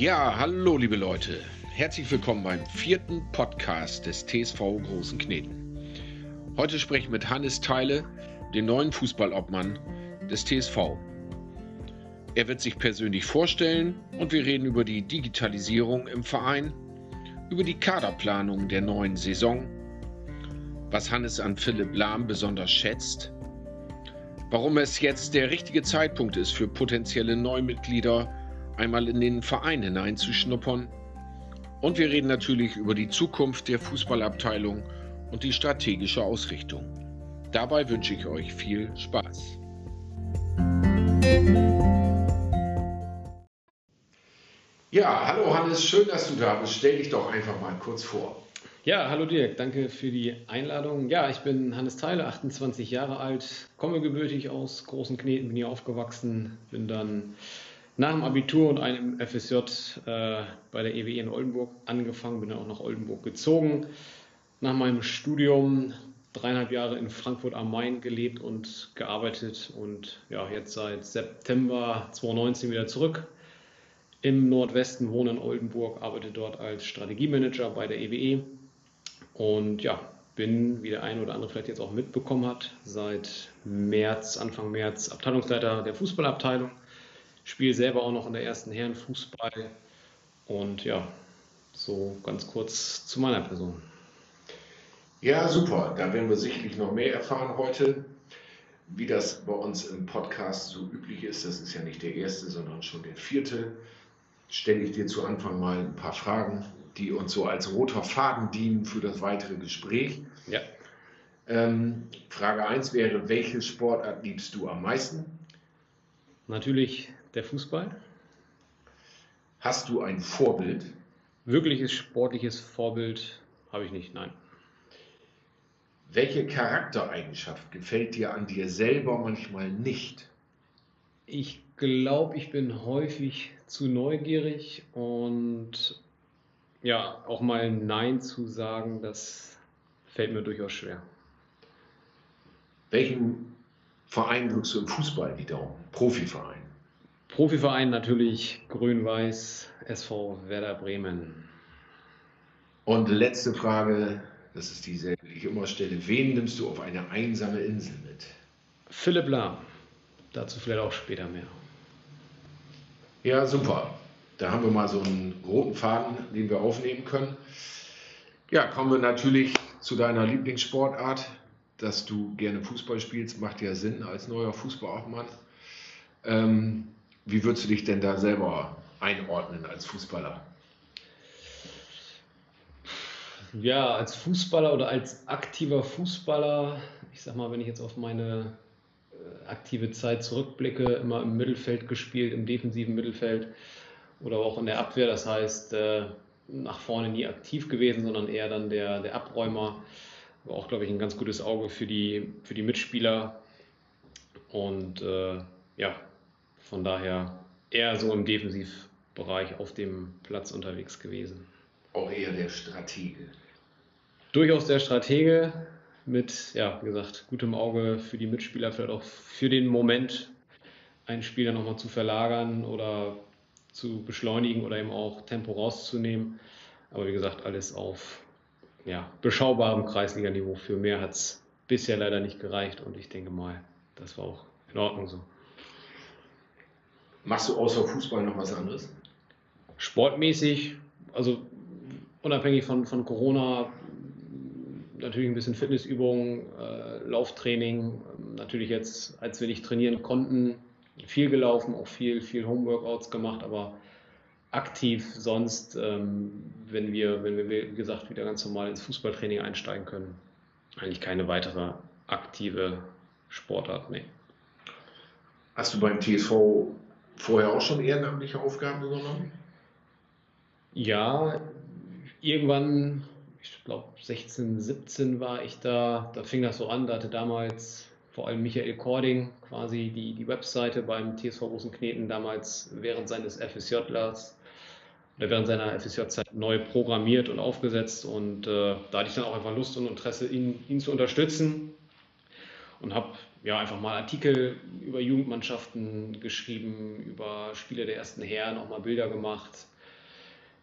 Ja, hallo liebe Leute. Herzlich willkommen beim vierten Podcast des TSV Großen Kneten. Heute spreche ich mit Hannes Teile, den neuen Fußballobmann des TSV. Er wird sich persönlich vorstellen und wir reden über die Digitalisierung im Verein, über die Kaderplanung der neuen Saison, was Hannes an Philipp Lahm besonders schätzt, warum es jetzt der richtige Zeitpunkt ist für potenzielle Neumitglieder, einmal in den Verein hineinzuschnuppern. Und wir reden natürlich über die Zukunft der Fußballabteilung und die strategische Ausrichtung. Dabei wünsche ich euch viel Spaß. Ja, hallo Hannes, schön, dass du da bist. Stell dich doch einfach mal kurz vor. Ja, hallo Dirk, danke für die Einladung. Ja, ich bin Hannes Theile, 28 Jahre alt, komme gebürtig aus Großen Kneten, bin hier aufgewachsen, bin dann nach dem Abitur und einem FSJ äh, bei der EWE in Oldenburg angefangen, bin dann auch nach Oldenburg gezogen. Nach meinem Studium dreieinhalb Jahre in Frankfurt am Main gelebt und gearbeitet und ja, jetzt seit September 2019 wieder zurück im Nordwesten, wohne in Oldenburg, arbeite dort als Strategiemanager bei der EWE und ja, bin, wie der eine oder andere vielleicht jetzt auch mitbekommen hat, seit März, Anfang März Abteilungsleiter der Fußballabteilung spiele selber auch noch in der ersten Herren Fußball. Und ja, so ganz kurz zu meiner Person. Ja, super. Da werden wir sicherlich noch mehr erfahren heute. Wie das bei uns im Podcast so üblich ist, das ist ja nicht der erste, sondern schon der vierte, stelle ich dir zu Anfang mal ein paar Fragen, die uns so als roter Faden dienen für das weitere Gespräch. Ja. Ähm, Frage 1 wäre, welche Sportart liebst du am meisten? Natürlich der Fußball. Hast du ein Vorbild? Wirkliches sportliches Vorbild habe ich nicht, nein. Welche Charaktereigenschaft gefällt dir an dir selber manchmal nicht? Ich glaube, ich bin häufig zu neugierig und ja, auch mal Nein zu sagen, das fällt mir durchaus schwer. Welchen Verein drückst du im Fußball die Daumen? Profiverein? Profiverein natürlich Grün-Weiß, SV Werder Bremen. Und letzte Frage, das ist dieselbe, die ich immer stelle. Wen nimmst du auf eine einsame Insel mit? Philipp Lahm. Dazu vielleicht auch später mehr. Ja, super. Da haben wir mal so einen roten Faden, den wir aufnehmen können. Ja, kommen wir natürlich zu deiner Lieblingssportart. Dass du gerne Fußball spielst, macht ja Sinn als neuer Fußballmann. Ähm, wie würdest du dich denn da selber einordnen als Fußballer? Ja, als Fußballer oder als aktiver Fußballer, ich sag mal, wenn ich jetzt auf meine äh, aktive Zeit zurückblicke, immer im Mittelfeld gespielt, im defensiven Mittelfeld oder auch in der Abwehr. Das heißt, äh, nach vorne nie aktiv gewesen, sondern eher dann der, der Abräumer. War auch, glaube ich, ein ganz gutes Auge für die, für die Mitspieler. Und äh, ja, von daher eher so im Defensivbereich auf dem Platz unterwegs gewesen. Auch eher der Stratege. Durchaus der Stratege mit, ja, wie gesagt, gutem Auge für die Mitspieler, vielleicht auch für den Moment einen Spieler nochmal zu verlagern oder zu beschleunigen oder eben auch Tempo rauszunehmen. Aber wie gesagt, alles auf ja, beschaubarem Kreisliganiveau. Für mehr hat es bisher leider nicht gereicht und ich denke mal, das war auch in Ordnung so. Machst du außer Fußball noch was anderes? Sportmäßig, also unabhängig von, von Corona, natürlich ein bisschen Fitnessübungen, äh, Lauftraining. Natürlich jetzt, als wir nicht trainieren konnten, viel gelaufen, auch viel, viel Homeworkouts gemacht, aber aktiv sonst, ähm, wenn wir, wenn wir, wie gesagt, wieder ganz normal ins Fußballtraining einsteigen können, eigentlich keine weitere aktive Sportart, nee. Hast du beim TSV vorher auch schon ehrenamtliche Aufgaben übernommen? Ja, irgendwann, ich glaube 16, 17 war ich da, da fing das so an, da hatte damals vor allem Michael Kording quasi die, die Webseite beim TSV Rosenkneten damals während seines FSJ-Lers oder während seiner FSJ-Zeit neu programmiert und aufgesetzt. Und äh, da hatte ich dann auch einfach Lust und Interesse, ihn, ihn zu unterstützen. Und habe ja, einfach mal Artikel über Jugendmannschaften geschrieben, über Spiele der ersten Herren, auch mal Bilder gemacht.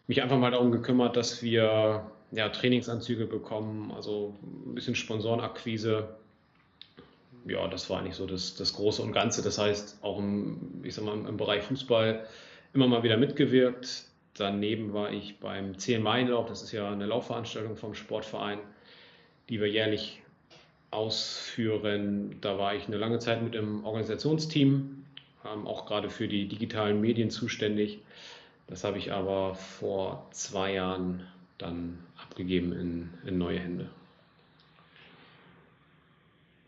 mich einfach mal darum gekümmert, dass wir ja, Trainingsanzüge bekommen, also ein bisschen Sponsorenakquise. Ja, das war eigentlich so das, das Große und Ganze. Das heißt, auch im, ich sag mal, im Bereich Fußball immer mal wieder mitgewirkt. Daneben war ich beim 10 Meilenlauf, das ist ja eine Laufveranstaltung vom Sportverein, die wir jährlich ausführen. Da war ich eine lange Zeit mit im Organisationsteam, ähm, auch gerade für die digitalen Medien zuständig. Das habe ich aber vor zwei Jahren dann abgegeben in, in neue Hände.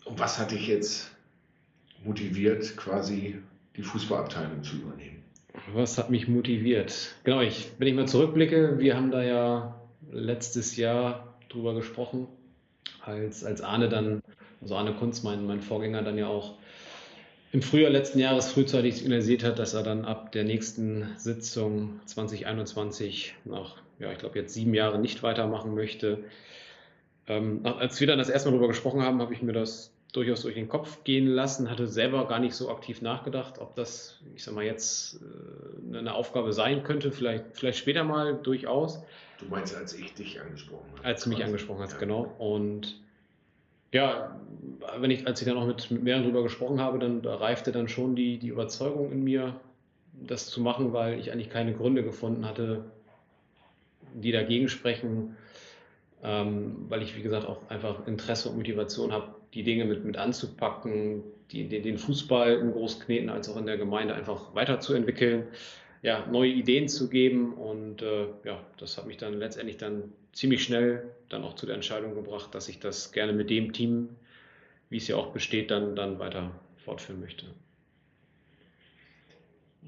Und was hat dich jetzt motiviert, quasi die Fußballabteilung zu übernehmen? Was hat mich motiviert? Genau, ich, wenn ich mal zurückblicke, wir haben da ja letztes Jahr drüber gesprochen, als, als Arne dann, also Arne Kunz, mein, mein Vorgänger, dann ja auch im Frühjahr letzten Jahres frühzeitig signalisiert hat, dass er dann ab der nächsten Sitzung 2021 nach, ja, ich glaube jetzt sieben Jahre nicht weitermachen möchte. Ähm, als wir dann das erste Mal darüber gesprochen haben, habe ich mir das durchaus durch den Kopf gehen lassen, hatte selber gar nicht so aktiv nachgedacht, ob das, ich sag mal, jetzt äh, eine Aufgabe sein könnte, vielleicht, vielleicht später mal durchaus. Du meinst, als ich dich angesprochen habe? Als du mich angesprochen hast, ja. genau. Und ja, wenn ich, als ich dann auch mit, mit mehreren drüber gesprochen habe, dann da reifte dann schon die, die Überzeugung in mir, das zu machen, weil ich eigentlich keine Gründe gefunden hatte, die dagegen sprechen, ähm, weil ich, wie gesagt, auch einfach Interesse und Motivation habe, die Dinge mit, mit anzupacken, die, den, den Fußball in Großkneten als auch in der Gemeinde einfach weiterzuentwickeln, ja, neue Ideen zu geben und äh, ja, das hat mich dann letztendlich dann ziemlich schnell dann auch zu der Entscheidung gebracht, dass ich das gerne mit dem Team, wie es ja auch besteht, dann, dann weiter fortführen möchte.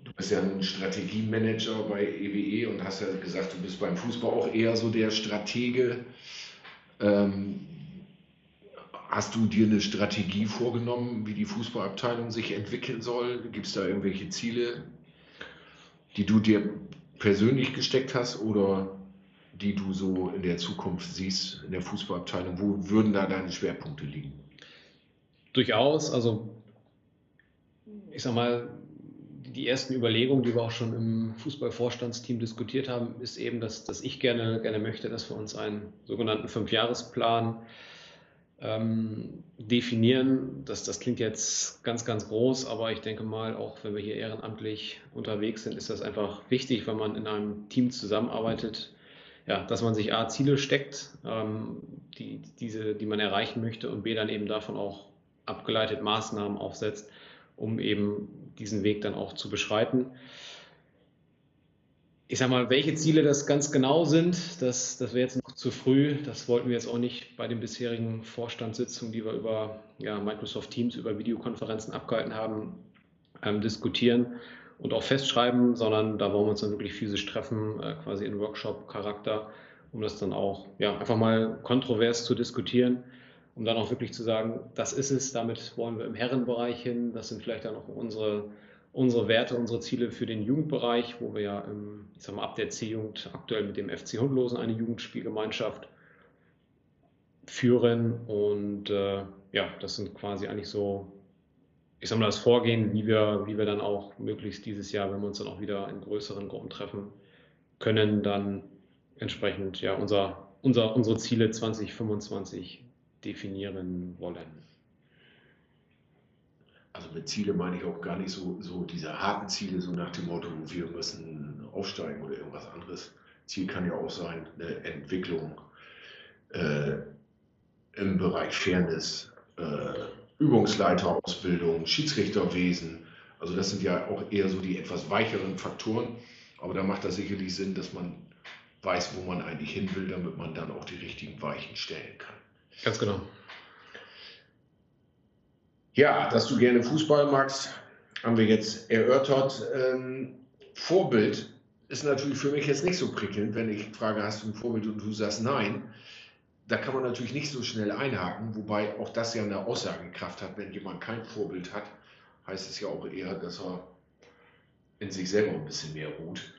Du bist ja ein Strategiemanager bei EWE e und hast ja gesagt, du bist beim Fußball auch eher so der Stratege. Ähm, hast du dir eine Strategie vorgenommen, wie die Fußballabteilung sich entwickeln soll? Gibt es da irgendwelche Ziele, die du dir persönlich gesteckt hast oder die du so in der Zukunft siehst in der Fußballabteilung? Wo würden da deine Schwerpunkte liegen? Durchaus. Also, ich sag mal, die ersten Überlegungen, die wir auch schon im Fußballvorstandsteam diskutiert haben, ist eben, dass, dass ich gerne, gerne möchte, dass wir uns einen sogenannten Fünfjahresplan ähm, definieren. Das, das klingt jetzt ganz, ganz groß, aber ich denke mal, auch wenn wir hier ehrenamtlich unterwegs sind, ist das einfach wichtig, wenn man in einem Team zusammenarbeitet, ja, dass man sich A, Ziele steckt, ähm, die, diese, die man erreichen möchte und B, dann eben davon auch abgeleitet Maßnahmen aufsetzt, um eben diesen Weg dann auch zu beschreiten. Ich sag mal, welche Ziele das ganz genau sind, das, das wäre jetzt noch zu früh. Das wollten wir jetzt auch nicht bei den bisherigen Vorstandssitzungen, die wir über ja, Microsoft Teams, über Videokonferenzen abgehalten haben, ähm, diskutieren und auch festschreiben, sondern da wollen wir uns dann wirklich physisch treffen, äh, quasi in Workshop-Charakter, um das dann auch ja, einfach mal kontrovers zu diskutieren, um dann auch wirklich zu sagen, das ist es, damit wollen wir im Herrenbereich hin, das sind vielleicht dann auch unsere, unsere Werte, unsere Ziele für den Jugendbereich, wo wir ja im, ich sag mal, ab der C-Jugend aktuell mit dem FC Hundlosen eine Jugendspielgemeinschaft führen und äh, ja, das sind quasi eigentlich so ich sag mal, das Vorgehen, wie wir, wie wir dann auch möglichst dieses Jahr, wenn wir uns dann auch wieder in größeren Gruppen treffen können, dann entsprechend ja unser, unser, unsere Ziele 2025 definieren wollen. Also mit Ziele meine ich auch gar nicht so, so diese harten Ziele, so nach dem Motto, wir müssen aufsteigen oder irgendwas anderes. Ziel kann ja auch sein, eine Entwicklung äh, im Bereich Fairness, äh, Übungsleiterausbildung, Schiedsrichterwesen. Also das sind ja auch eher so die etwas weicheren Faktoren. Aber da macht das sicherlich Sinn, dass man weiß, wo man eigentlich hin will, damit man dann auch die richtigen Weichen stellen kann. Ganz genau. Ja, dass du gerne Fußball magst, haben wir jetzt erörtert. Ähm, Vorbild ist natürlich für mich jetzt nicht so prickelnd, wenn ich frage, hast du ein Vorbild und du sagst nein da kann man natürlich nicht so schnell einhaken, wobei auch das ja eine Aussagekraft hat. Wenn jemand kein Vorbild hat, heißt es ja auch eher, dass er in sich selber ein bisschen mehr ruht.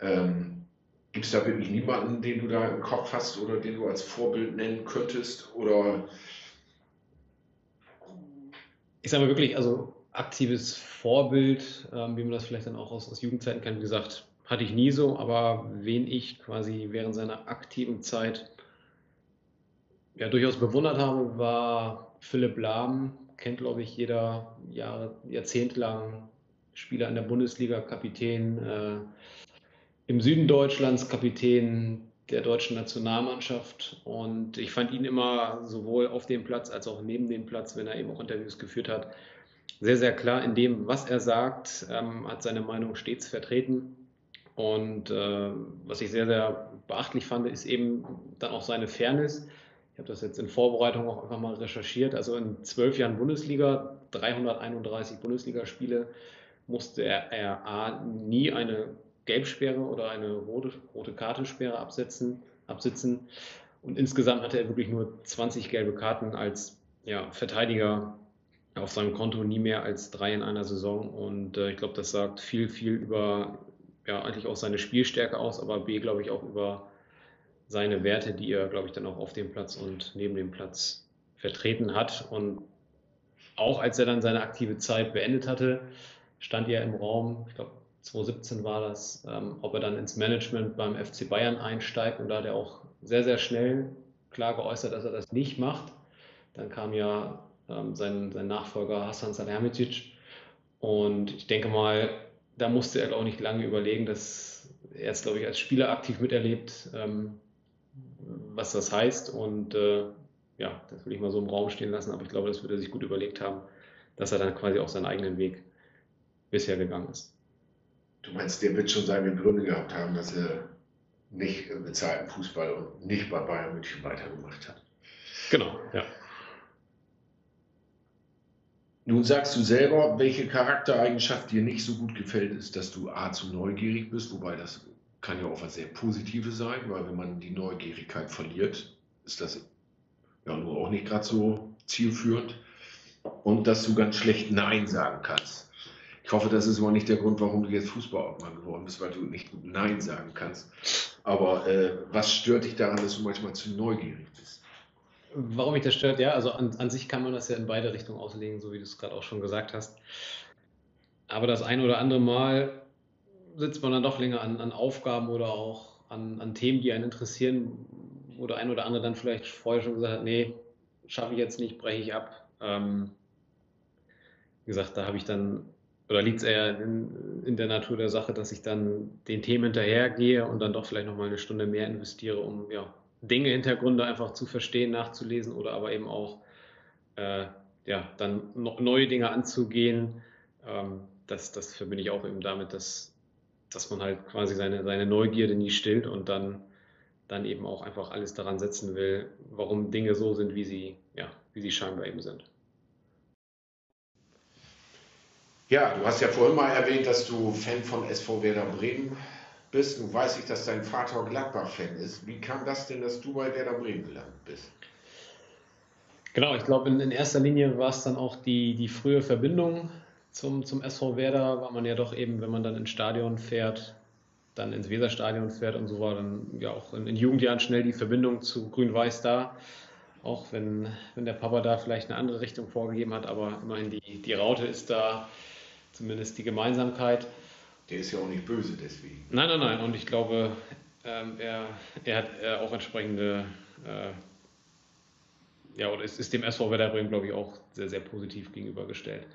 Ähm, Gibt es da wirklich niemanden, den du da im Kopf hast oder den du als Vorbild nennen könntest? Oder ich sage mal wirklich, also aktives Vorbild, ähm, wie man das vielleicht dann auch aus, aus Jugendzeiten kennt, wie gesagt, hatte ich nie so, aber wen ich quasi während seiner aktiven Zeit ja durchaus bewundert habe, war Philipp Lahm. Kennt, glaube ich, jeder Jahre, jahrzehntelang Spieler in der Bundesliga, Kapitän äh, im Süden Deutschlands, Kapitän der deutschen Nationalmannschaft. Und ich fand ihn immer sowohl auf dem Platz als auch neben dem Platz, wenn er eben auch Interviews geführt hat, sehr, sehr klar in dem, was er sagt, ähm, hat seine Meinung stets vertreten. Und äh, was ich sehr, sehr beachtlich fand, ist eben dann auch seine Fairness. Ich habe das jetzt in Vorbereitung auch einfach mal recherchiert. Also in zwölf Jahren Bundesliga, 331 Bundesligaspiele, musste er, er A, nie eine Gelbsperre oder eine rote, rote Kartensperre absetzen, absitzen. Und insgesamt hatte er wirklich nur 20 gelbe Karten als ja, Verteidiger auf seinem Konto, nie mehr als drei in einer Saison. Und äh, ich glaube, das sagt viel, viel über ja, eigentlich auch seine Spielstärke aus, aber B, glaube ich, auch über seine Werte, die er, glaube ich, dann auch auf dem Platz und neben dem Platz vertreten hat. Und auch als er dann seine aktive Zeit beendet hatte, stand er im Raum, ich glaube 2017 war das, ähm, ob er dann ins Management beim FC Bayern einsteigt. Und da hat er auch sehr, sehr schnell klar geäußert, dass er das nicht macht. Dann kam ja ähm, sein, sein Nachfolger Hassan Salihamidzic. Und ich denke mal, da musste er auch nicht lange überlegen, dass er es, glaube ich, als Spieler aktiv miterlebt, ähm, was das heißt. Und äh, ja, das will ich mal so im Raum stehen lassen, aber ich glaube, das würde er sich gut überlegt haben, dass er dann quasi auch seinen eigenen Weg bisher gegangen ist. Du meinst, der wird schon seine Gründe gehabt haben, dass er nicht bezahlten Fußball und nicht bei Bayern München weitergemacht hat. Genau, ja. Nun sagst du selber, welche Charaktereigenschaft dir nicht so gut gefällt, ist, dass du A zu neugierig bist, wobei das kann ja auch was sehr Positives sein, weil wenn man die Neugierigkeit verliert, ist das ja nur auch nicht gerade so zielführend. Und dass du ganz schlecht Nein sagen kannst. Ich hoffe, das ist aber nicht der Grund, warum du jetzt Fußballobmann geworden bist, weil du nicht gut Nein sagen kannst. Aber äh, was stört dich daran, dass du manchmal zu neugierig bist? Warum mich das stört, ja, also an, an, sich kann man das ja in beide Richtungen auslegen, so wie du es gerade auch schon gesagt hast. Aber das ein oder andere Mal sitzt man dann doch länger an, an Aufgaben oder auch an, an, Themen, die einen interessieren, wo der ein oder andere dann vielleicht vorher schon gesagt hat, nee, schaffe ich jetzt nicht, breche ich ab. Ähm, wie gesagt, da habe ich dann, oder liegt es eher in, in, der Natur der Sache, dass ich dann den Themen hinterhergehe und dann doch vielleicht nochmal eine Stunde mehr investiere, um ja, Dinge, Hintergründe einfach zu verstehen, nachzulesen oder aber eben auch äh, ja, dann noch neue Dinge anzugehen. Ähm, das, das verbinde ich auch eben damit, dass, dass man halt quasi seine, seine Neugierde nie stillt und dann, dann eben auch einfach alles daran setzen will, warum Dinge so sind, wie sie, ja, wie sie scheinbar eben sind. Ja, du hast ja vorhin mal erwähnt, dass du Fan von SV Werder Bremen bist. Nun weiß ich, dass dein Vater Gladbach-Fan ist. Wie kam das denn, dass du bei Werder Bremen gelandet bist? Genau, ich glaube, in, in, erster Linie war es dann auch die, die frühe Verbindung zum, zum SV Werder, weil man ja doch eben, wenn man dann ins Stadion fährt, dann ins Weserstadion fährt und so war dann ja auch in, in Jugendjahren schnell die Verbindung zu Grün-Weiß da. Auch wenn, wenn der Papa da vielleicht eine andere Richtung vorgegeben hat, aber immerhin die, die Raute ist da, zumindest die Gemeinsamkeit. Der ist ja auch nicht böse deswegen. Nein, nein, nein. Und ich glaube, ähm, er, er hat äh, auch entsprechende, äh, ja, oder es ist dem SV Werder Bremen, glaube ich, auch sehr, sehr positiv gegenübergestellt.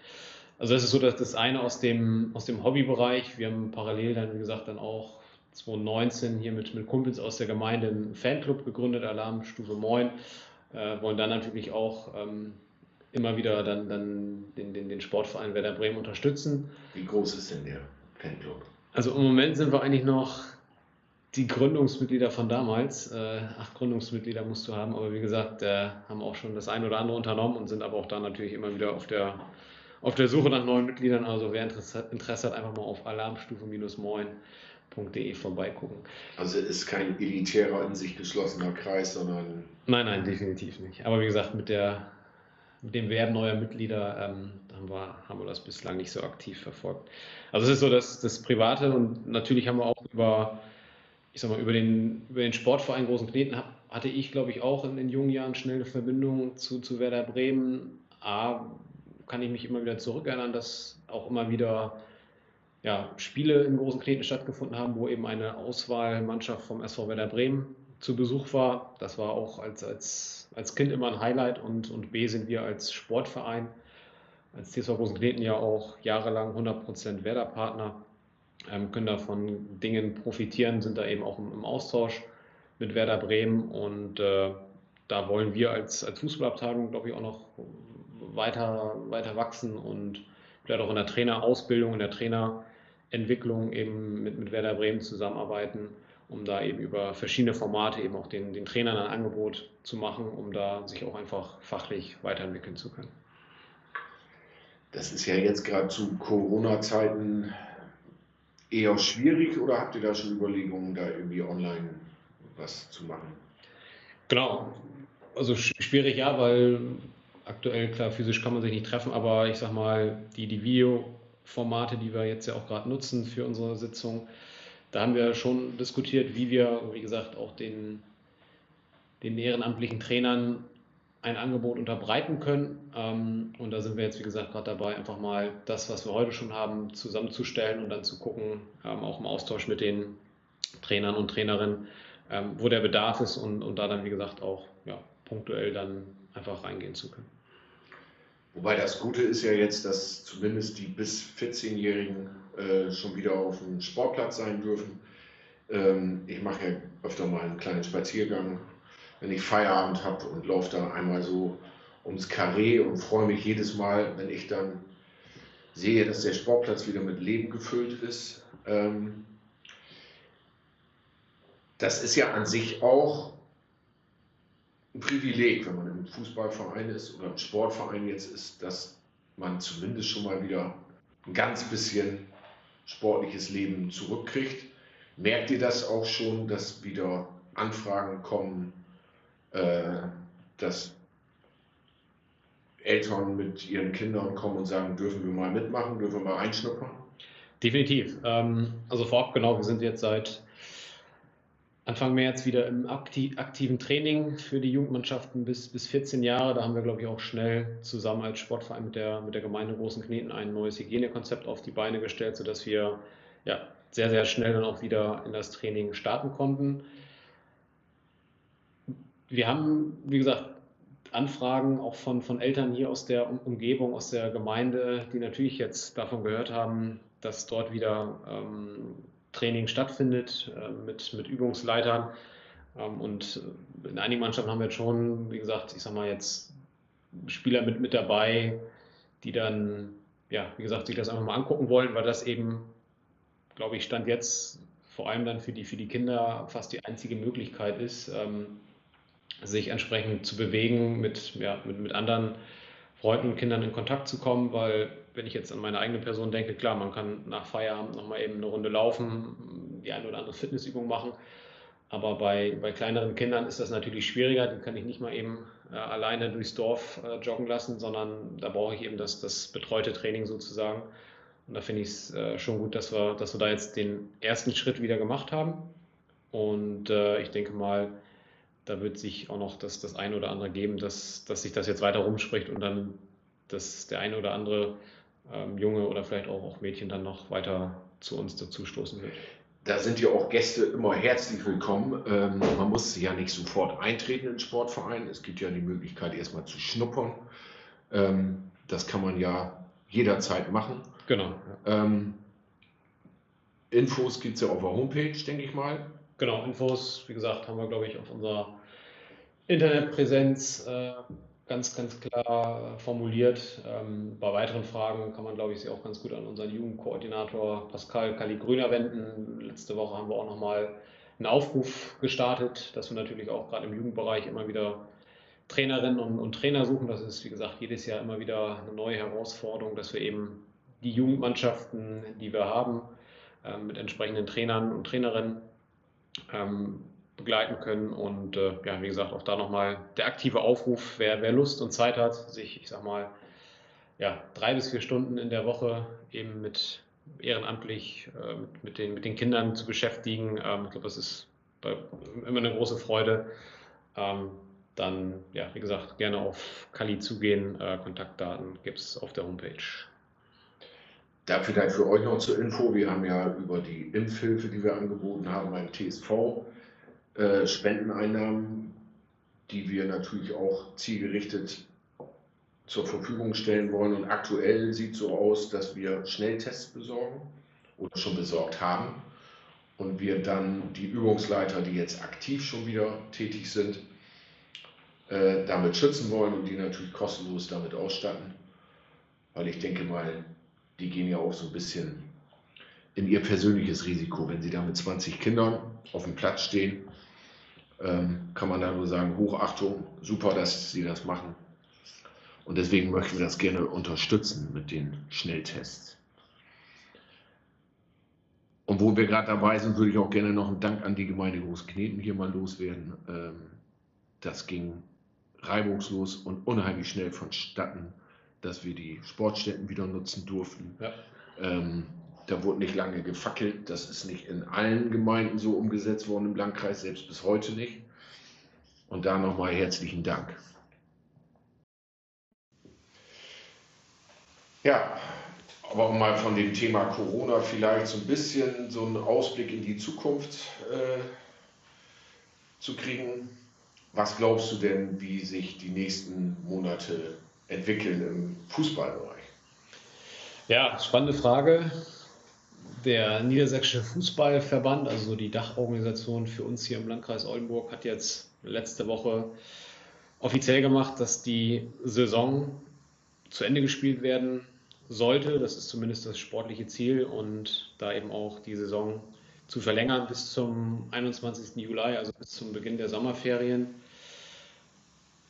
Also das ist so dass das eine aus dem, aus dem Hobbybereich. Wir haben parallel dann, wie gesagt, dann auch 2019 hier mit, mit Kumpels aus der Gemeinde einen Fanclub gegründet, Alarmstufe Moin. Äh, wollen dann natürlich auch ähm, immer wieder dann, dann den, den, den Sportverein Werder Bremen unterstützen. Wie groß ist denn der? Fanclub? Also im Moment sind wir eigentlich noch die Gründungsmitglieder von damals. Äh, acht Gründungsmitglieder musst du haben, aber wie gesagt, äh, haben auch schon das eine oder andere unternommen und sind aber auch da natürlich immer wieder auf der, auf der Suche nach neuen Mitgliedern. Also wer Interesse, Interesse hat, einfach mal auf alarmstufe-moin.de vorbeigucken. Also ist kein elitärer, in sich geschlossener Kreis, sondern. Nein, nein, definitiv nicht. Aber wie gesagt, mit der mit dem Werben neuer Mitglieder ähm, haben, wir, haben wir das bislang nicht so aktiv verfolgt. Also es ist so das, das Private und natürlich haben wir auch über, ich sag mal, über den, über den Sportverein Großen Kneten hatte ich, glaube ich, auch in den jungen Jahren schnell eine Verbindung zu, zu Werder Bremen. A, kann ich mich immer wieder zurückerinnern, dass auch immer wieder ja, Spiele in großen Kneten stattgefunden haben, wo eben eine Auswahlmannschaft vom SV Werder Bremen zu Besuch war. Das war auch als, als, als Kind immer ein Highlight und, und B sind wir als Sportverein, als TSV Rosenkneten ja auch jahrelang 100% Werder-Partner, ähm, können da von Dingen profitieren, sind da eben auch im, im Austausch mit Werder Bremen und äh, da wollen wir als, als Fußballabteilung, glaube ich, auch noch weiter, weiter wachsen und vielleicht auch in der Trainerausbildung, in der Trainerentwicklung eben mit, mit Werder Bremen zusammenarbeiten um da eben über verschiedene Formate eben auch den, den Trainern ein Angebot zu machen, um da sich auch einfach fachlich weiterentwickeln zu können. Das ist ja jetzt gerade zu Corona-Zeiten eher schwierig oder habt ihr da schon Überlegungen, da irgendwie online was zu machen? Genau, also schwierig ja, weil aktuell klar physisch kann man sich nicht treffen, aber ich sag mal, die, die Videoformate, die wir jetzt ja auch gerade nutzen für unsere Sitzung, da haben wir schon diskutiert, wie wir, wie gesagt, auch den, den ehrenamtlichen Trainern ein Angebot unterbreiten können. Ähm, und da sind wir jetzt, wie gesagt, gerade dabei, einfach mal das, was wir heute schon haben, zusammenzustellen und dann zu gucken, ähm, auch im Austausch mit den Trainern und Trainerinnen, ähm, wo der Bedarf ist und, und da dann, wie gesagt, auch ja, punktuell dann einfach reingehen zu können. Wobei das Gute ist ja jetzt, dass zumindest die bis 14-Jährigen äh, schon wieder auf dem Sportplatz sein dürfen. Ähm, ich mache ja öfter mal einen kleinen Spaziergang, wenn ich Feierabend habe und laufe da einmal so ums Karree und freue mich jedes Mal, wenn ich dann sehe, dass der Sportplatz wieder mit Leben gefüllt ist. Ähm, das ist ja an sich auch ein Privileg, wenn man im Fußballverein ist oder im Sportverein jetzt ist, dass man zumindest schon mal wieder ein ganz bisschen sportliches Leben zurückkriegt. Merkt ihr das auch schon, dass wieder Anfragen kommen, äh, dass Eltern mit ihren Kindern kommen und sagen, dürfen wir mal mitmachen, dürfen wir mal einschnuppern? Definitiv. Ähm, also vorab genau, wir sind jetzt seit Anfang März wieder im aktiven Training für die Jugendmannschaften bis, bis 14 Jahre. Da haben wir, glaube ich, auch schnell zusammen als Sportverein mit der, mit der Gemeinde Großen Kneten ein neues Hygienekonzept auf die Beine gestellt, sodass wir ja, sehr, sehr schnell dann auch wieder in das Training starten konnten. Wir haben, wie gesagt, Anfragen auch von, von Eltern hier aus der Umgebung, aus der Gemeinde, die natürlich jetzt davon gehört haben, dass dort wieder ähm, Training stattfindet äh, mit, mit Übungsleitern. Ähm, und in einigen Mannschaften haben wir jetzt schon, wie gesagt, ich sag mal jetzt Spieler mit, mit dabei, die dann, ja, wie gesagt, sich das einfach mal angucken wollen, weil das eben, glaube ich, Stand jetzt vor allem dann für die, für die Kinder fast die einzige Möglichkeit ist, ähm, sich entsprechend zu bewegen, mit, ja, mit, mit anderen Freunden und Kindern in Kontakt zu kommen, weil wenn ich jetzt an meine eigene Person denke, klar, man kann nach Feierabend nochmal eben eine Runde laufen, die eine oder andere Fitnessübung machen. Aber bei, bei kleineren Kindern ist das natürlich schwieriger. Die kann ich nicht mal eben äh, alleine durchs Dorf äh, joggen lassen, sondern da brauche ich eben das, das betreute Training sozusagen. Und da finde ich es äh, schon gut, dass wir, dass wir da jetzt den ersten Schritt wieder gemacht haben. Und äh, ich denke mal, da wird sich auch noch das, das eine oder andere geben, dass, dass sich das jetzt weiter rumspricht und dann dass der eine oder andere ähm, Junge oder vielleicht auch, auch Mädchen dann noch weiter zu uns dazu stoßen wird. Da sind ja auch Gäste immer herzlich willkommen. Ähm, man muss ja nicht sofort eintreten in Sportverein. Es gibt ja die Möglichkeit, erstmal zu schnuppern. Ähm, das kann man ja jederzeit machen. Genau. Ähm, Infos gibt es ja auf der Homepage, denke ich mal. Genau, Infos, wie gesagt, haben wir, glaube ich, auf unserer Internetpräsenz äh, ganz, ganz klar formuliert. Ähm, bei weiteren Fragen kann man, glaube ich, sich auch ganz gut an unseren Jugendkoordinator Pascal Kali-Grüner wenden. Letzte Woche haben wir auch nochmal einen Aufruf gestartet, dass wir natürlich auch gerade im Jugendbereich immer wieder Trainerinnen und, und, Trainer suchen. Das ist, wie gesagt, jedes Jahr immer wieder eine neue Herausforderung, dass wir eben die Jugendmannschaften, die wir haben, ähm, mit entsprechenden Trainern und Trainerinnen ähm, begleiten können. Und äh, ja, wie gesagt, auch da nochmal der aktive Aufruf, wer, wer Lust und Zeit hat, sich, ich sag mal, ja, drei bis vier Stunden in der Woche eben mit ehrenamtlich äh, mit, mit, den, mit den Kindern zu beschäftigen. Ähm, ich glaube, das ist bei, immer eine große Freude. Ähm, dann, ja, wie gesagt, gerne auf Kali zugehen. Äh, Kontaktdaten gibt es auf der Homepage. da vielleicht für euch noch zur Info, wir haben ja über die Impfhilfe, die wir angeboten haben beim TSV, äh, Spendeneinnahmen, die wir natürlich auch zielgerichtet zur Verfügung stellen wollen. Und aktuell sieht es so aus, dass wir Schnelltests besorgen oder schon besorgt haben. Und wir dann die Übungsleiter, die jetzt aktiv schon wieder tätig sind, äh, damit schützen wollen und die natürlich kostenlos damit ausstatten. Weil ich denke mal, die gehen ja auch so ein bisschen in ihr persönliches Risiko. Wenn sie da mit 20 Kindern auf dem Platz stehen, ähm, kann man da nur sagen, Hochachtung, super, dass sie das machen. Und deswegen möchten wir das gerne unterstützen mit den Schnelltests. Und wo wir gerade dabei sind, würde ich auch gerne noch einen Dank an die Gemeinde Großkneten hier mal loswerden. Ähm, das ging reibungslos und unheimlich schnell vonstatten, dass wir die Sportstätten wieder nutzen durften. Ja. Ähm, da wurde nicht lange gefackelt. Das ist nicht in allen Gemeinden so umgesetzt worden im Landkreis, selbst bis heute nicht. Und da nochmal herzlichen Dank. Ja, aber um mal von dem Thema Corona vielleicht so ein bisschen so einen Ausblick in die Zukunft äh, zu kriegen. Was glaubst du denn, wie sich die nächsten Monate entwickeln im Fußballbereich? Ja, spannende Frage. Der Niedersächsische Fußballverband, also die Dachorganisation für uns hier im Landkreis Oldenburg, hat jetzt letzte Woche offiziell gemacht, dass die Saison zu Ende gespielt werden sollte. Das ist zumindest das sportliche Ziel und da eben auch die Saison zu verlängern bis zum 21. Juli, also bis zum Beginn der Sommerferien.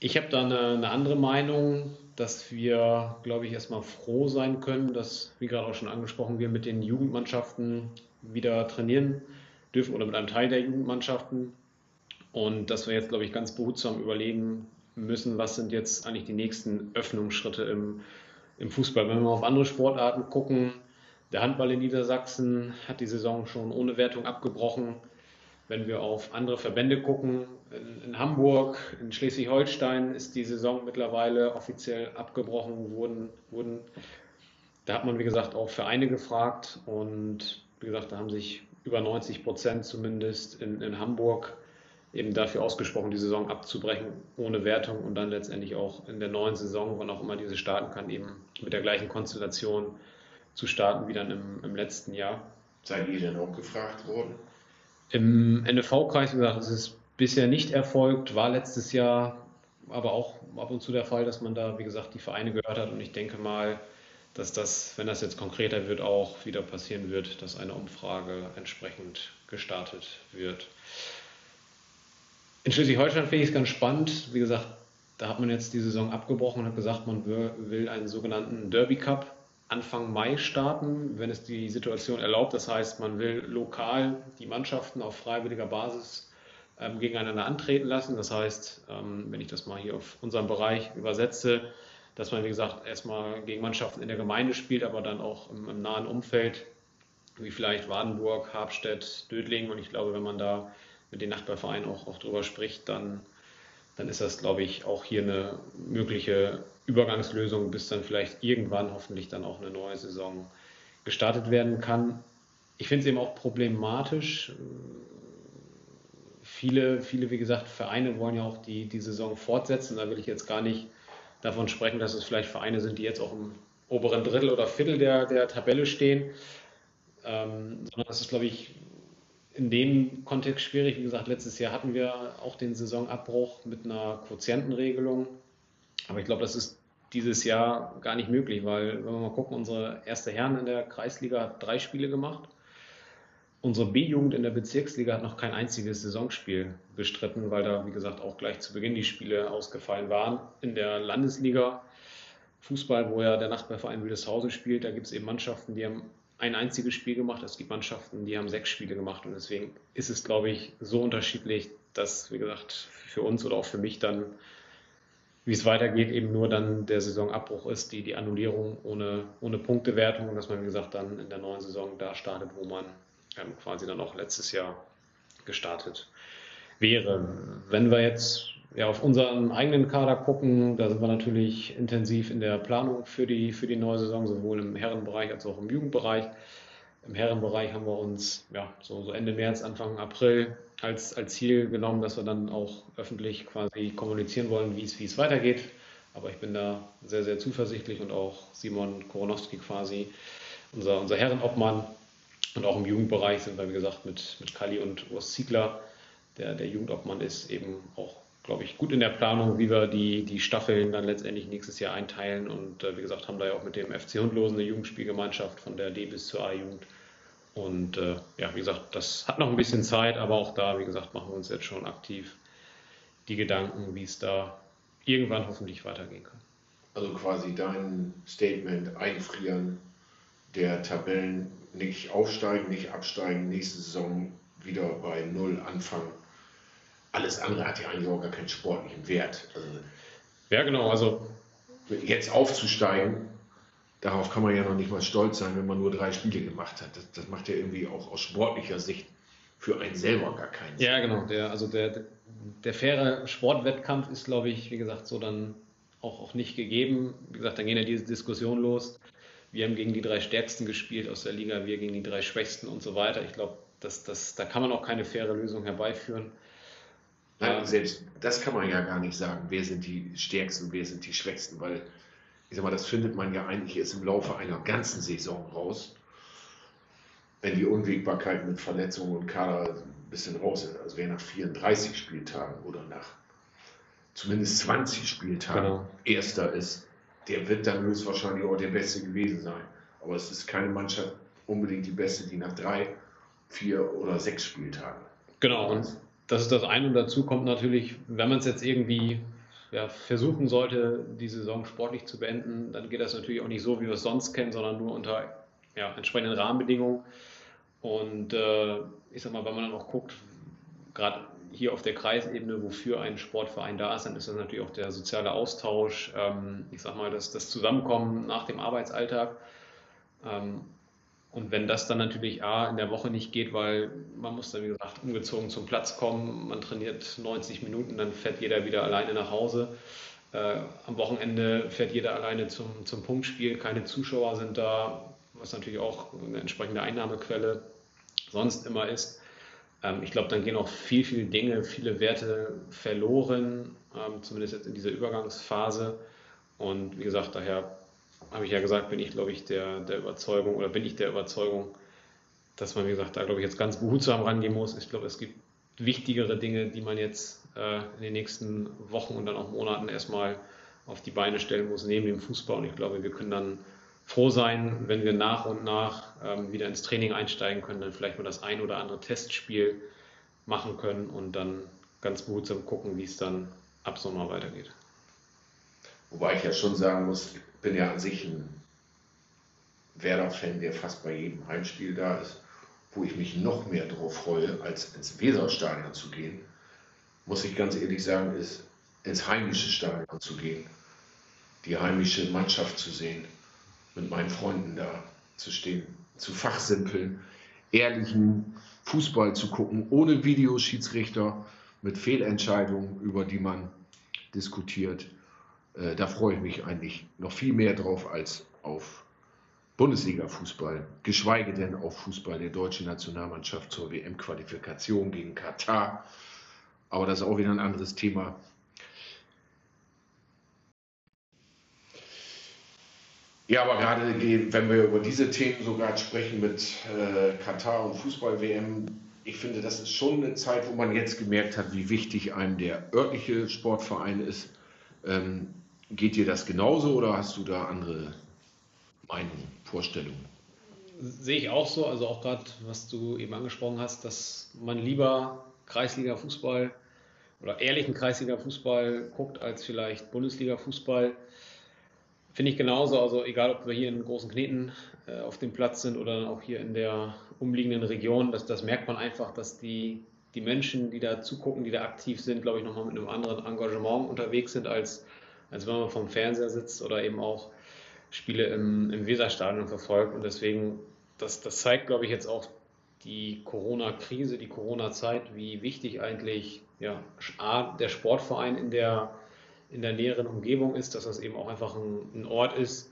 Ich habe da eine, eine, andere Meinung, dass wir, glaube ich, erstmal froh sein können, dass, wie gerade auch schon angesprochen, wir mit den Jugendmannschaften wieder trainieren dürfen oder mit einem Teil der Jugendmannschaften. Und dass wir jetzt, glaube ich, ganz behutsam überlegen müssen, was sind jetzt eigentlich die nächsten Öffnungsschritte im im Fußball. Wenn wir auf andere Sportarten gucken, der Handball in Niedersachsen hat die Saison schon ohne Wertung abgebrochen. Wenn wir auf andere Verbände gucken, in, in Hamburg, in Schleswig-Holstein ist die Saison mittlerweile offiziell abgebrochen worden. Wurden, da hat man, wie gesagt, auch Vereine gefragt und wie gesagt, da haben sich über 90 Prozent zumindest in, in Hamburg eben dafür ausgesprochen, die Saison abzubrechen ohne Wertung und dann letztendlich auch in der neuen Saison, wann auch immer diese starten kann, eben mit der gleichen Konstellation zu starten wie dann im, im letzten Jahr. Seid ihr denn auch gefragt worden? Im NFV-Kreis, wie gesagt, ist es bisher nicht erfolgt, war letztes Jahr aber auch ab und zu der Fall, dass man da, wie gesagt, die Vereine gehört hat und ich denke mal, dass das, wenn das jetzt konkreter wird, auch wieder passieren wird, dass eine Umfrage entsprechend gestartet wird. In Schleswig-Holstein finde ich es ganz spannend. Wie gesagt, da hat man jetzt die Saison abgebrochen und hat gesagt, man will einen sogenannten Derby Cup Anfang Mai starten, wenn es die Situation erlaubt. Das heißt, man will lokal die Mannschaften auf freiwilliger Basis ähm, gegeneinander antreten lassen. Das heißt, ähm, wenn ich das mal hier auf unseren Bereich übersetze, dass man, wie gesagt, erstmal gegen Mannschaften in der Gemeinde spielt, aber dann auch im, im nahen Umfeld, wie vielleicht Wadenburg, Habstedt, Dödling. Und ich glaube, wenn man da mit den Nachbarvereinen auch, auch drüber spricht, dann, dann ist das, glaube ich, auch hier eine mögliche Übergangslösung, bis dann vielleicht irgendwann hoffentlich dann auch eine neue Saison gestartet werden kann. Ich finde es eben auch problematisch. Viele, viele, wie gesagt, Vereine wollen ja auch die, die Saison fortsetzen. Da will ich jetzt gar nicht davon sprechen, dass es vielleicht Vereine sind, die jetzt auch im oberen Drittel oder Viertel der, der Tabelle stehen. Ähm, sondern das ist, glaube ich, in dem Kontext schwierig. Wie gesagt, letztes Jahr hatten wir auch den Saisonabbruch mit einer Quotientenregelung. Aber ich glaube, das ist dieses Jahr gar nicht möglich, weil, wenn wir mal gucken, unsere erste Herren in der Kreisliga hat drei Spiele gemacht. Unsere B-Jugend in der Bezirksliga hat noch kein einziges Saisonspiel bestritten, weil da, wie gesagt, auch gleich zu Beginn die Spiele ausgefallen waren. In der Landesliga Fußball, wo ja der Nachbarverein Wildeshausen spielt, da gibt es eben Mannschaften, die haben ein einziges Spiel gemacht. Es gibt Mannschaften, die haben sechs Spiele gemacht und deswegen ist es, glaube ich, so unterschiedlich, dass, wie gesagt, für uns oder auch für mich dann, wie es weitergeht, eben nur dann der Saisonabbruch ist, die, die Annullierung ohne, ohne Punktewertung und dass man, wie gesagt, dann in der neuen Saison da startet, wo man ähm, quasi dann auch letztes Jahr gestartet wäre. Wenn wir jetzt ja, auf unseren eigenen Kader gucken, da sind wir natürlich intensiv in der Planung für die, für die neue Saison, sowohl im Herrenbereich als auch im Jugendbereich. Im Herrenbereich haben wir uns ja, so, so Ende März, Anfang April als, als Ziel genommen, dass wir dann auch öffentlich quasi kommunizieren wollen, wie es, weitergeht. Aber ich bin da sehr, sehr zuversichtlich und auch Simon Koronowski quasi, unser, unser Herrenobmann. Und auch im Jugendbereich sind wir, wie gesagt, mit, mit Kali und Urs Ziegler, der, der Jugendobmann ist, eben auch, glaube ich, gut in der Planung, wie wir die, die Staffeln dann letztendlich nächstes Jahr einteilen. Und äh, wie gesagt, haben da ja auch mit dem FC Hundlosen eine Jugendspielgemeinschaft von der D bis zur A-Jugend. Und äh, ja, wie gesagt, das hat noch ein bisschen Zeit, aber auch da, wie gesagt, machen wir uns jetzt schon aktiv die Gedanken, wie es da irgendwann hoffentlich weitergehen kann. Also quasi dein Statement einfrieren der Tabellen nicht aufsteigen, nicht absteigen, nächste Saison wieder bei Null anfangen. Alles andere hat ja eigentlich auch gar keinen sportlichen Wert. Also ja, genau. Also jetzt aufzusteigen, darauf kann man ja noch nicht mal stolz sein, wenn man nur drei Spiele gemacht hat. Das, das macht ja irgendwie auch aus sportlicher Sicht für einen selber gar keinen Sinn. Ja, genau. Der, also der, der faire Sportwettkampf ist, glaube ich, wie gesagt, so dann auch, auch nicht gegeben. Wie gesagt, dann gehen ja diese Diskussionen los. Wir haben gegen die drei Stärksten gespielt aus der Liga, wir gegen die drei Schwächsten und so weiter. Ich glaube, das, das, da kann man auch keine faire Lösung herbeiführen. Ähm, selbst das kann man ja gar nicht sagen, wer sind die Stärksten, wer sind die Schwächsten, weil ich sag mal, das findet man ja eigentlich erst im Laufe einer ganzen Saison raus, wenn die Unwägbarkeit mit Verletzungen und Kader ein bisschen raus ist. Also wer nach 34 Spieltagen oder nach zumindest 20 Spieltagen genau. Erster ist, der wird dann höchstwahrscheinlich auch der Beste gewesen sein. Aber es ist keine Mannschaft unbedingt die Beste, die nach drei, vier oder sechs Spieltagen. Genau, und das ist das eine. Und dazu kommt natürlich, wenn man es jetzt irgendwie ja, versuchen sollte, die Saison sportlich zu beenden, dann geht das natürlich auch nicht so, wie wir es sonst kennen, sondern nur unter ja, entsprechenden Rahmenbedingungen. Und äh, ich sag mal, wenn man dann auch guckt, gerade hier auf der Kreisebene, wofür ein Sportverein da ist, dann ist das natürlich auch der soziale Austausch, ähm, ich sag mal, das, das Zusammenkommen nach dem Arbeitsalltag. Ähm, und wenn das dann natürlich A in der Woche nicht geht, weil man muss dann, wie gesagt, umgezogen zum Platz kommen, man trainiert 90 Minuten, dann fährt jeder wieder alleine nach Hause. Äh, am Wochenende fährt jeder alleine zum, zum Punktspiel, keine Zuschauer sind da, was natürlich auch eine entsprechende Einnahmequelle sonst immer ist. Ähm, ich glaube, dann gehen auch viel, viele Dinge, viele Werte verloren, ähm, zumindest jetzt in dieser Übergangsphase. Und wie gesagt, daher habe ich ja gesagt, bin ich, glaube ich, der, der Überzeugung oder bin ich der Überzeugung, dass man, wie gesagt, da, glaube ich, jetzt ganz behutsam rangehen muss. Ich glaube, es gibt wichtigere Dinge, die man jetzt äh, in den nächsten Wochen und dann auch Monaten erstmal auf die Beine stellen muss, neben dem Fußball. Und ich glaube, wir können dann froh sein, wenn wir nach und nach ähm, wieder ins Training einsteigen können, dann vielleicht mal das ein oder andere Testspiel machen können und dann ganz behutsam gucken, wie es dann ab Sommer weitergeht. Wobei ich ja schon sagen muss, ich bin ja an sich ein Werder-Fan, der fast bei jedem Heimspiel da ist, wo ich mich noch mehr darauf freue, als ins Weserstadion zu gehen, muss ich ganz ehrlich sagen, ist ins heimische Stadion zu gehen, die heimische Mannschaft zu sehen mit meinen Freunden da zu stehen, zu fachsimpeln, ehrlichen Fußball zu gucken, ohne Videoschiedsrichter, mit Fehlentscheidungen, über die man diskutiert. Äh, da freue ich mich eigentlich noch viel mehr drauf als auf Bundesliga-Fußball, geschweige denn auf Fußball der deutschen Nationalmannschaft zur WM-Qualifikation gegen Katar. Aber das ist auch wieder ein anderes Thema. Ja, aber gerade wenn wir über diese Themen sogar sprechen mit äh, Katar und Fußball-WM, ich finde, das ist schon eine Zeit, wo man jetzt gemerkt hat, wie wichtig einem der örtliche Sportverein ist. Ähm, geht dir das genauso oder hast du da andere Meinungen, Vorstellungen? Sehe ich auch so, also auch gerade, was du eben angesprochen hast, dass man lieber Kreisliga-Fußball oder ehrlichen Kreisliga-Fußball guckt, als vielleicht Bundesliga-Fußball. Finde ich genauso, also egal ob wir hier in großen Kneten äh, auf dem Platz sind oder auch hier in der umliegenden Region, das, das merkt man einfach, dass die, die Menschen, die da zugucken, die da aktiv sind, glaube ich, nochmal mit einem anderen Engagement unterwegs sind, als, als wenn man vom Fernseher sitzt oder eben auch Spiele im, im Weserstadion verfolgt. Und deswegen, das, das zeigt, glaube ich, jetzt auch die Corona-Krise, die Corona-Zeit, wie wichtig eigentlich ja, A, der Sportverein in der, in der näheren Umgebung ist, dass das eben auch einfach ein, ein Ort ist,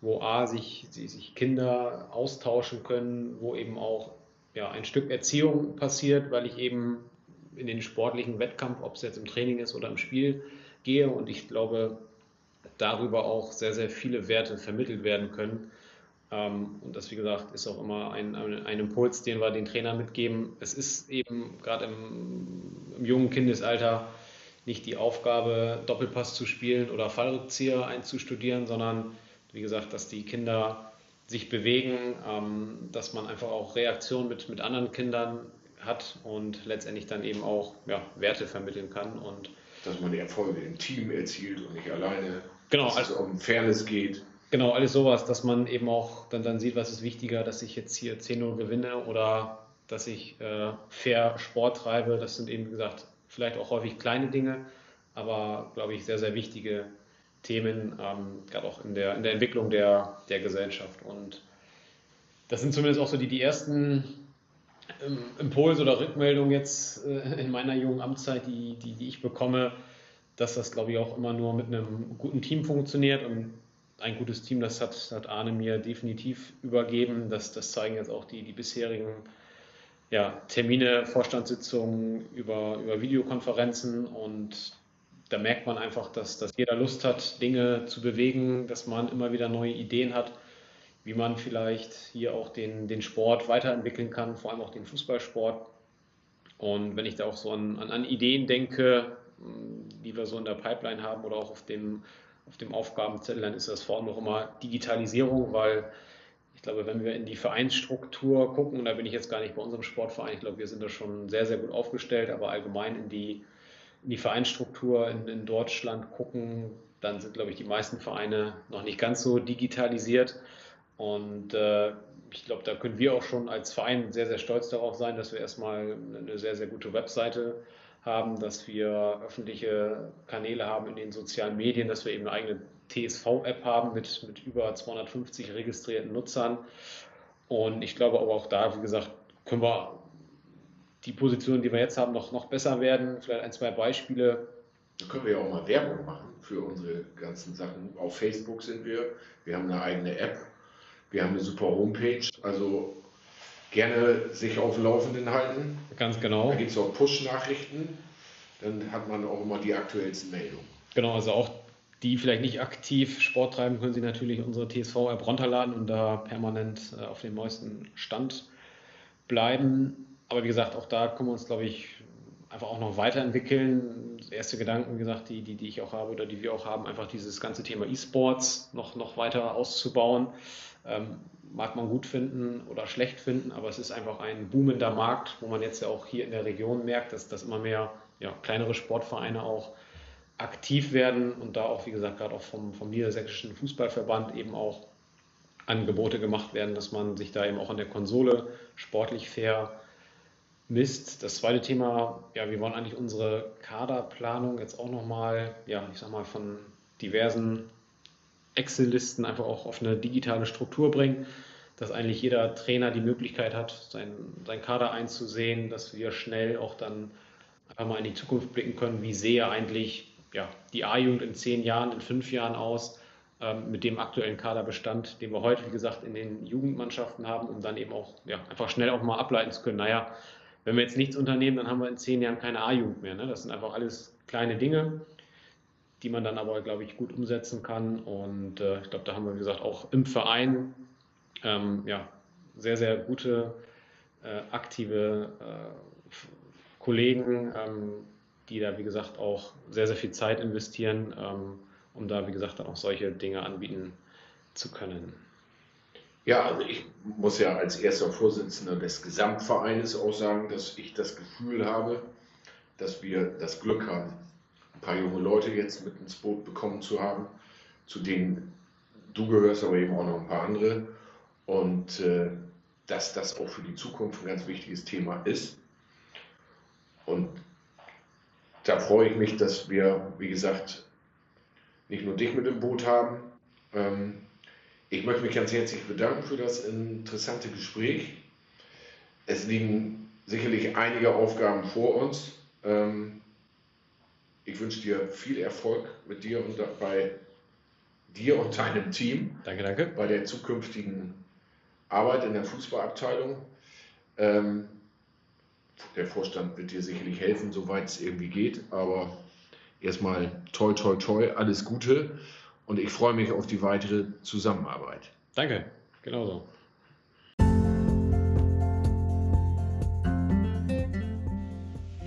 wo A, sich, sich Kinder austauschen können, wo eben auch ja, ein Stück Erziehung passiert, weil ich eben in den sportlichen Wettkampf, ob es jetzt im Training ist oder im Spiel, gehe und ich glaube, darüber auch sehr, sehr viele Werte vermittelt werden können. Ähm, und das, wie gesagt, ist auch immer ein, ein, Impuls, den wir den Trainern mitgeben. Es ist eben gerade im, im jungen Kindesalter nicht die Aufgabe, Doppelpass zu spielen oder Fallrückzieher einzustudieren, sondern wie gesagt, dass die Kinder sich bewegen, ähm, dass man einfach auch Reaktionen mit, mit anderen Kindern hat und letztendlich dann eben auch ja, Werte vermitteln kann. Und dass man die Erfolge im Team erzielt und nicht alleine. Genau, dass also, es um Fairness geht. Genau, alles sowas, dass man eben auch dann, dann sieht, was ist wichtiger, dass ich jetzt hier 10-0 gewinne oder dass ich äh, fair Sport treibe. Das sind eben, wie gesagt, vielleicht auch häufig kleine Dinge, aber glaube ich sehr, sehr wichtige Themen, ähm, gerade auch in der, in der Entwicklung der, der Gesellschaft. Und das sind zumindest auch so die, die ersten Impulse oder Rückmeldungen jetzt äh, in meiner jungen Amtszeit, die, die, die ich bekomme, dass das, glaube ich, auch immer nur mit einem guten Team funktioniert. Und ein gutes Team, das hat, hat Arne mir definitiv übergeben. Das, das zeigen jetzt auch die, die bisherigen ja, Termine, Vorstandssitzungen über, über Videokonferenzen. Und da merkt man einfach, dass, dass jeder Lust hat, Dinge zu bewegen, dass man immer wieder neue Ideen hat wie man vielleicht hier auch den, den Sport weiterentwickeln kann, vor allem auch den Fußballsport. Und wenn ich da auch so an, an, Ideen denke, die wir so in der Pipeline haben oder auch auf dem, auf dem Aufgabenzettel, dann ist das vor allem noch immer Digitalisierung, weil ich glaube, wenn wir in die Vereinsstruktur gucken, und da bin ich jetzt gar nicht bei unserem Sportverein, ich glaube, wir sind da schon sehr, sehr gut aufgestellt, aber allgemein in die, in die Vereinsstruktur in, in Deutschland gucken, dann sind, glaube ich, die meisten Vereine noch nicht ganz so digitalisiert. Und äh, ich glaube, da können wir auch schon als Verein sehr, sehr stolz darauf sein, dass wir erstmal eine sehr, sehr gute Webseite haben, dass wir öffentliche Kanäle haben in den sozialen Medien, dass wir eben eine eigene TSV-App haben mit, mit über 250 registrierten Nutzern. Und ich glaube aber auch da, wie gesagt, können wir die Positionen, die wir jetzt haben, noch, noch besser werden. Vielleicht ein, zwei Beispiele. Da können wir ja auch mal Werbung machen für unsere ganzen Sachen. Auf Facebook sind wir. Wir haben eine eigene App wir haben eine super Homepage, also gerne sich auf dem Laufenden halten. Ganz genau. Da gibt es auch Push-Nachrichten, dann hat man auch immer die aktuellsten Meldungen. Genau, also auch die vielleicht nicht aktiv Sport treiben, können Sie natürlich unsere TSV-App runterladen und da permanent äh, auf dem neuesten Stand bleiben. Aber wie gesagt, auch da können wir uns, glaube ich, einfach auch noch weiterentwickeln. Erste Gedanken, wie gesagt, die, die, die ich auch habe oder die wir auch haben, einfach dieses ganze Thema E-Sports noch, noch weiter auszubauen. Ähm, mag man gut finden oder schlecht finden, aber es ist einfach ein boomender Markt, wo man jetzt ja auch hier in der Region merkt, dass, dass immer mehr ja, kleinere Sportvereine auch aktiv werden und da auch, wie gesagt, gerade auch vom, vom Niedersächsischen Fußballverband eben auch Angebote gemacht werden, dass man sich da eben auch an der Konsole sportlich fair misst. Das zweite Thema, ja, wir wollen eigentlich unsere Kaderplanung jetzt auch nochmal, ja, ich sag mal, von diversen Excel-Listen einfach auch auf eine digitale Struktur bringen, dass eigentlich jeder Trainer die Möglichkeit hat, sein, sein Kader einzusehen, dass wir schnell auch dann einfach mal in die Zukunft blicken können, wie sehe eigentlich ja, die A-Jugend in zehn Jahren, in fünf Jahren aus, ähm, mit dem aktuellen Kaderbestand, den wir heute, wie gesagt, in den Jugendmannschaften haben, um dann eben auch ja, einfach schnell auch mal ableiten zu können, naja, wenn wir jetzt nichts unternehmen, dann haben wir in zehn Jahren keine A-Jugend mehr. Ne? Das sind einfach alles kleine Dinge die man dann aber, glaube ich, gut umsetzen kann. Und äh, ich glaube, da haben wir, wie gesagt, auch im Verein ähm, ja, sehr, sehr gute, äh, aktive äh, Kollegen, ähm, die da, wie gesagt, auch sehr, sehr viel Zeit investieren, ähm, um da, wie gesagt, dann auch solche Dinge anbieten zu können. Ja, also ich muss ja als erster Vorsitzender des Gesamtvereines auch sagen, dass ich das Gefühl habe, dass wir das Glück haben, paar junge Leute jetzt mit ins Boot bekommen zu haben, zu denen du gehörst, aber eben auch noch ein paar andere. Und äh, dass das auch für die Zukunft ein ganz wichtiges Thema ist. Und da freue ich mich, dass wir, wie gesagt, nicht nur dich mit im Boot haben. Ähm, ich möchte mich ganz herzlich bedanken für das interessante Gespräch. es liegen sicherlich einige Aufgaben vor uns. Ähm, ich wünsche dir viel Erfolg mit dir und bei dir und deinem Team. Danke, danke. Bei der zukünftigen Arbeit in der Fußballabteilung. Ähm, der Vorstand wird dir sicherlich helfen, soweit es irgendwie geht. Aber erstmal toi, toi, toi, alles Gute. Und ich freue mich auf die weitere Zusammenarbeit. Danke, genauso.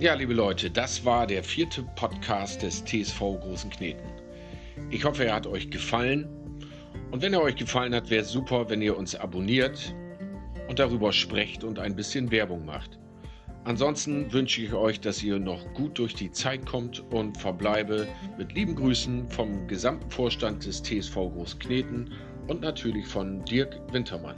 Ja, liebe Leute, das war der vierte Podcast des TSV Großen Kneten. Ich hoffe, er hat euch gefallen. Und wenn er euch gefallen hat, wäre es super, wenn ihr uns abonniert und darüber sprecht und ein bisschen Werbung macht. Ansonsten wünsche ich euch, dass ihr noch gut durch die Zeit kommt und verbleibe mit lieben Grüßen vom gesamten Vorstand des TSV Großkneten und natürlich von Dirk Wintermann.